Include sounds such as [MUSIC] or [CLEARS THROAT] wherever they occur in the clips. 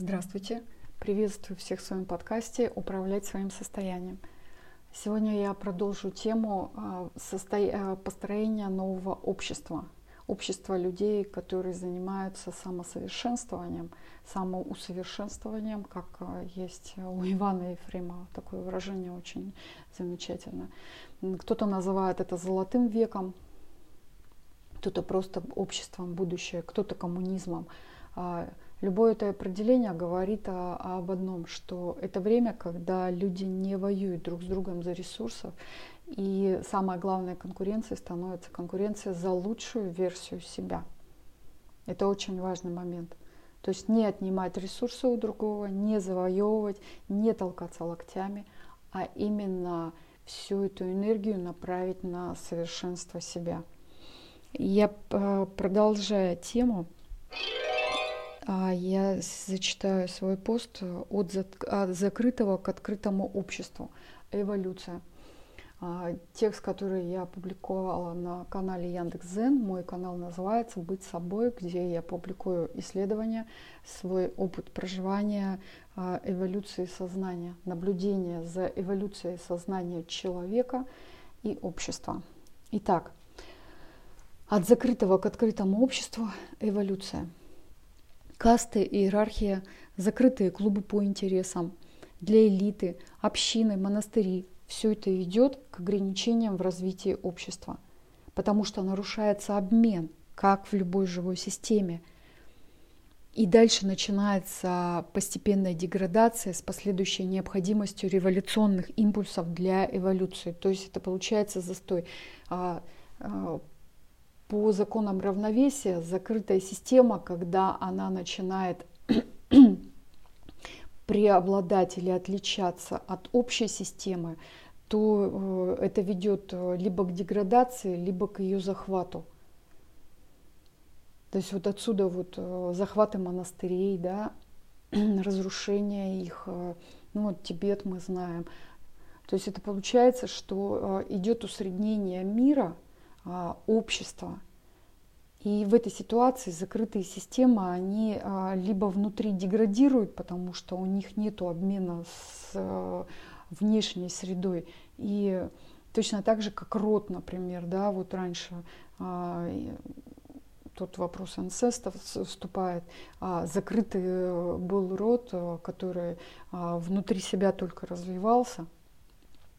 Здравствуйте! Приветствую всех в своем подкасте «Управлять своим состоянием». Сегодня я продолжу тему а, а, построения нового общества. Общества людей, которые занимаются самосовершенствованием, самоусовершенствованием, как а, есть у Ивана Ефремова. Такое выражение очень замечательно. Кто-то называет это золотым веком, кто-то просто обществом будущее, кто-то коммунизмом. Любое это определение говорит о, об одном, что это время, когда люди не воюют друг с другом за ресурсов, и самая главная конкуренция становится конкуренция за лучшую версию себя. Это очень важный момент. То есть не отнимать ресурсы у другого, не завоевывать, не толкаться локтями, а именно всю эту энергию направить на совершенство себя. Я э, продолжая тему, я зачитаю свой пост от закрытого к открытому обществу. Эволюция. А, текст, который я опубликовала на канале Яндекс.Зен, мой канал называется «Быть собой», где я публикую исследования, свой опыт проживания а, эволюции сознания, наблюдения за эволюцией сознания человека и общества. Итак, от закрытого к открытому обществу эволюция – касты, иерархия, закрытые клубы по интересам, для элиты, общины, монастыри. Все это ведет к ограничениям в развитии общества, потому что нарушается обмен, как в любой живой системе. И дальше начинается постепенная деградация с последующей необходимостью революционных импульсов для эволюции. То есть это получается застой а, а, по законам равновесия закрытая система, когда она начинает [CLEARS THROAT] преобладать или отличаться от общей системы, то э, это ведет э, либо к деградации, либо к ее захвату. То есть вот отсюда вот э, захваты монастырей, да, [CLEARS THROAT] разрушение их, ну вот Тибет мы знаем. То есть это получается, что идет усреднение мира – общества. И в этой ситуации закрытые системы, они а, либо внутри деградируют, потому что у них нет обмена с а, внешней средой. И точно так же, как род, например, да, вот раньше тот вопрос инцеста вступает, закрытый был род, который внутри себя только развивался –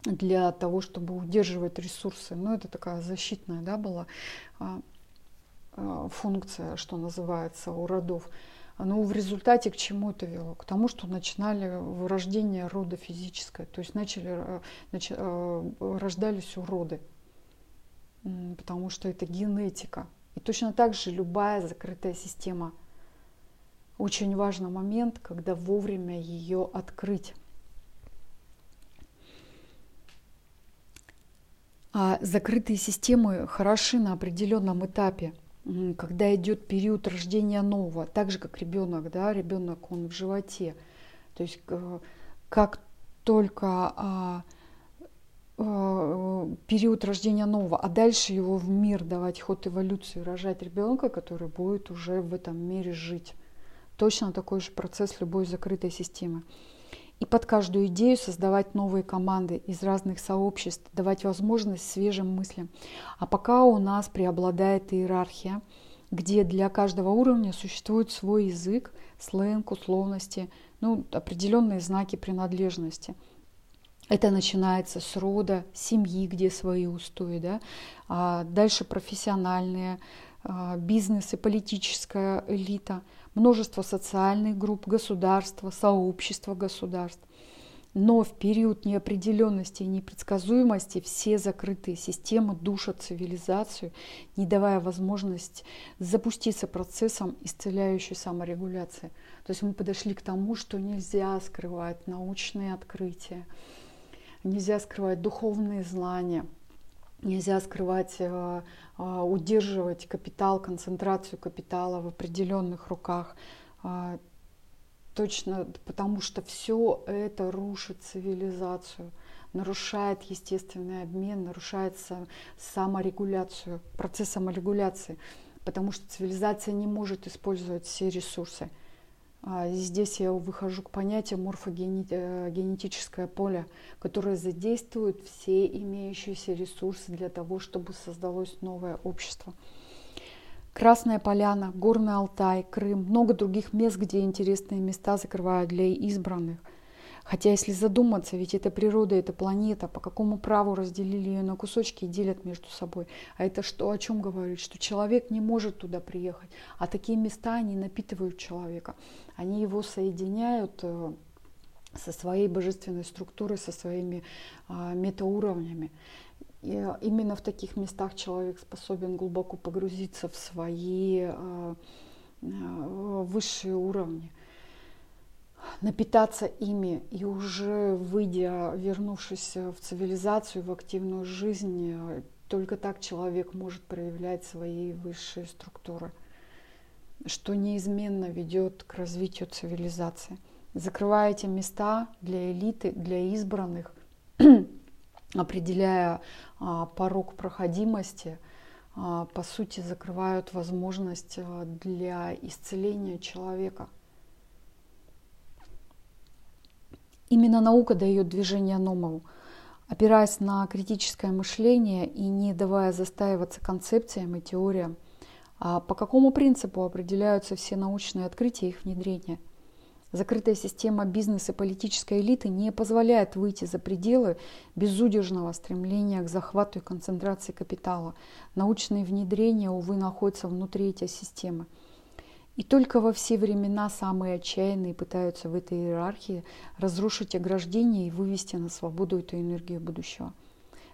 для того, чтобы удерживать ресурсы. Ну, это такая защитная да, была а, а, функция, что называется, у родов. Но в результате к чему это вело? К тому, что начинали вырождение рода физическое, то есть начали, а, нач, рождались уроды, потому что это генетика. И точно так же любая закрытая система. Очень важный момент, когда вовремя ее открыть. А закрытые системы хороши на определенном этапе, когда идет период рождения нового, так же как ребенок, да, ребенок он в животе. То есть э, как только а, а, период рождения нового, а дальше его в мир давать ход эволюции, рожать ребенка, который будет уже в этом мире жить. Точно такой же процесс любой закрытой системы и под каждую идею создавать новые команды из разных сообществ, давать возможность свежим мыслям. А пока у нас преобладает иерархия, где для каждого уровня существует свой язык, сленг, условности, ну, определенные знаки принадлежности. Это начинается с рода, семьи, где свои устои, да? а дальше профессиональные, а, бизнес и политическая элита – множество социальных групп, государства, сообщества государств. Но в период неопределенности и непредсказуемости все закрытые системы душат цивилизацию, не давая возможность запуститься процессом исцеляющей саморегуляции. То есть мы подошли к тому, что нельзя скрывать научные открытия, нельзя скрывать духовные знания – Нельзя скрывать, э, э, удерживать капитал, концентрацию капитала в определенных руках. А, точно потому, что все это рушит цивилизацию, нарушает естественный обмен, нарушает саморегуляцию, процесс саморегуляции, потому что цивилизация не может использовать все ресурсы. А, здесь я выхожу к понятию морфогенетическое поле, которое задействует все имеющиеся ресурсы для того, чтобы создалось новое общество. Красная Поляна, Горный Алтай, Крым, много других мест, где интересные места закрывают для избранных. Хотя, если задуматься, ведь это природа, это планета, по какому праву разделили ее на кусочки и делят между собой. А это что, о чем говорит? Что человек не может туда приехать. А такие места, они напитывают человека. Они его соединяют э, со своей божественной структурой, со своими а, метауровнями. И э, именно в таких местах человек способен глубоко погрузиться в свои а, высшие уровни напитаться ими и уже выйдя, вернувшись в цивилизацию, в активную жизнь, только так человек может проявлять свои высшие структуры, что неизменно ведет к развитию цивилизации. Закрывая эти места для элиты, для избранных, [CLEARS THROAT] определяя а, порог проходимости, а, по сути закрывают возможность а, для исцеления человека – Именно наука дает движение новому, опираясь на критическое мышление и не давая застаиваться концепциям и теориям. А по какому принципу определяются все научные открытия и их внедрение? Закрытая система бизнеса и политической элиты не позволяет выйти за пределы безудержного стремления к захвату и концентрации капитала. Научные внедрения, увы, находятся внутри этой системы – и только во все времена самые отчаянные пытаются в этой иерархии разрушить ограждение и вывести на свободу эту энергию будущего.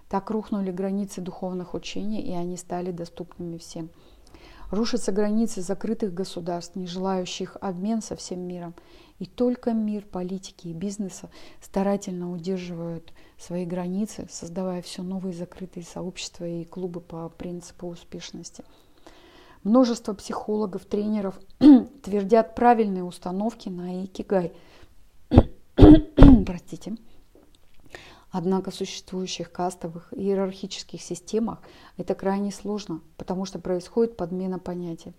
Так рухнули границы духовных учений, и они стали доступными всем. Рушатся границы закрытых государств, не желающих обмен со всем миром. И только мир политики и бизнеса старательно удерживают свои границы, создавая все новые закрытые сообщества и клубы по принципу успешности – Множество психологов, тренеров [CLEARS THROAT] твердят правильные установки на икигай. [CLEARS THROAT] Простите. Однако в существующих кастовых и иерархических системах это крайне сложно, потому что происходит подмена понятий.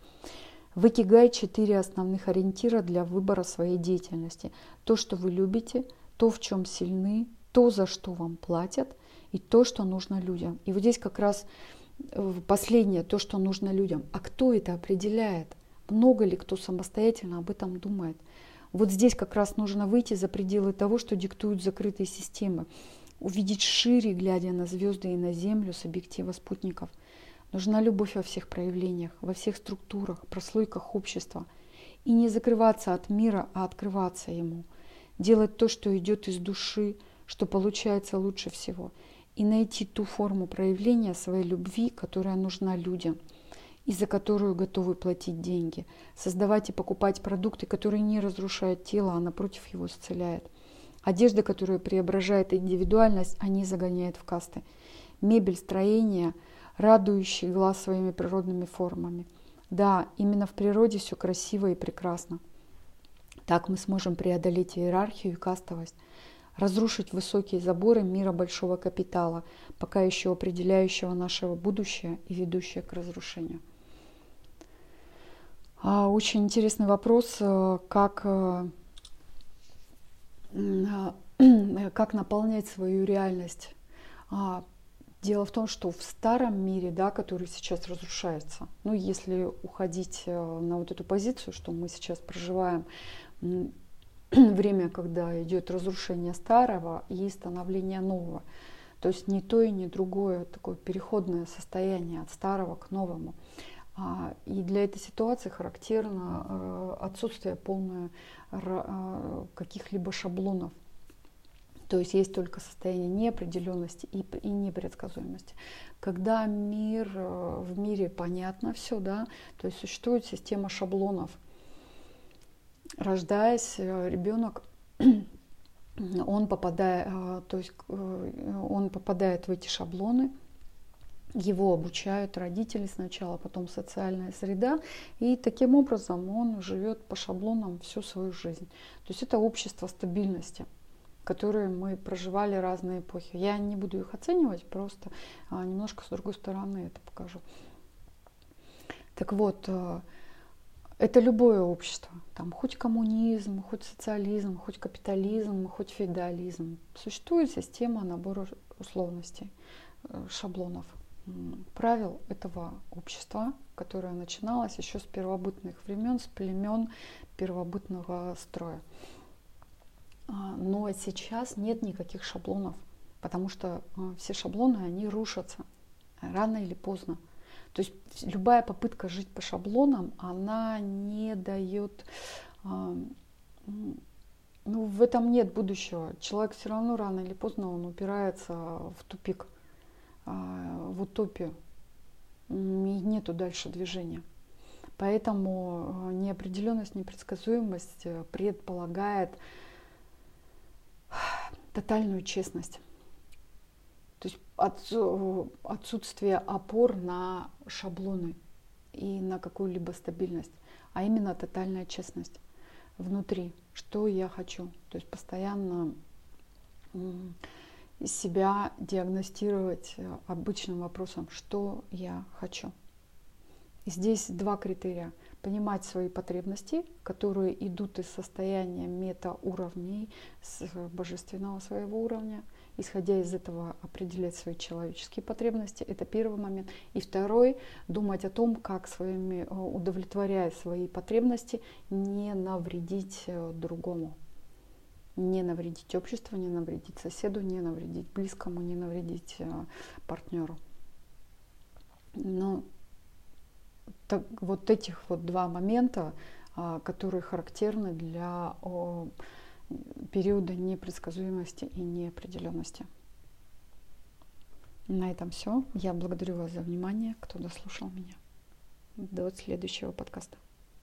В Икигай четыре основных ориентира для выбора своей деятельности. То, что вы любите, то, в чем сильны, то, за что вам платят, и то, что нужно людям. И вот здесь как раз последнее, то, что нужно людям. А кто это определяет? Много ли кто самостоятельно об этом думает? Вот здесь как раз нужно выйти за пределы того, что диктуют закрытые системы. Увидеть шире, глядя на звезды и на Землю с объектива спутников. Нужна любовь во всех проявлениях, во всех структурах, прослойках общества. И не закрываться от мира, а открываться ему. Делать то, что идет из души, что получается лучше всего – и найти ту форму проявления своей любви, которая нужна людям и за которую готовы платить деньги. Создавать и покупать продукты, которые не разрушают тело, а напротив его исцеляют. Одежда, которая преображает индивидуальность, а не загоняет в касты. Мебель, строение, радующий глаз своими природными формами. Да, именно в природе все красиво и прекрасно. Так мы сможем преодолеть иерархию и кастовость разрушить высокие заборы мира большого капитала, пока еще определяющего нашего будущее и ведущее к разрушению. А, очень интересный вопрос, э, как, э, как наполнять свою реальность. А, дело в том, что в старом мире, да, который сейчас разрушается, ну, если уходить э, на вот эту позицию, что мы сейчас проживаем [CLEARS THROAT] время, когда идет разрушение старого и становление нового. То есть не то и не другое, такое переходное состояние от старого к новому. А, и для этой ситуации характерно э, отсутствие полное э, каких-либо шаблонов. То есть есть только состояние неопределенности и, и непредсказуемости. Когда мир, э, в мире понятно все, да, то есть существует система шаблонов – рождаясь, э, ребенок [CLEARS THROAT] он попадает, э, то есть э, он попадает в эти шаблоны, его обучают родители сначала, потом социальная среда, и таким образом он живет по шаблонам всю свою жизнь. То есть это общество стабильности, которое мы проживали разные эпохи. Я не буду их оценивать, просто а, немножко с другой стороны это покажу. Так вот, Это любое общество, там хоть коммунизм, хоть социализм, хоть капитализм, хоть феодализм. Существует система набора условностей, э, шаблонов, правил этого общества, которое начиналось еще с первобытных времен, с племен первобытного строя. А, но сейчас нет никаких шаблонов, потому что э, все шаблоны, они рушатся рано или поздно. То есть любая попытка жить по шаблонам, она не дает, ну, в этом нет будущего. Человек все равно рано или поздно он упирается в тупик, а, в утопию. И нету дальше движения. Поэтому а, неопределенность, непредсказуемость предполагает тотальную честность. Отсутствие опор на шаблоны и на какую-либо стабильность, а именно тотальная честность внутри, что я хочу. То есть постоянно себя диагностировать э, обычным вопросом, что я хочу. И здесь два критерия. Понимать свои потребности, которые идут из состояния метауровней, с божественного своего уровня – исходя из этого определять свои человеческие потребности. Это первый момент. И второй, думать о том, как своими, э, удовлетворяя свои потребности, не навредить э, другому. Не навредить обществу, не навредить соседу, не навредить близкому, не навредить э, партнеру. Но так, вот этих вот два момента, а, которые характерны для периода непредсказуемости и неопределенности. На этом все. Я благодарю вас за внимание, кто дослушал меня. До следующего подкаста.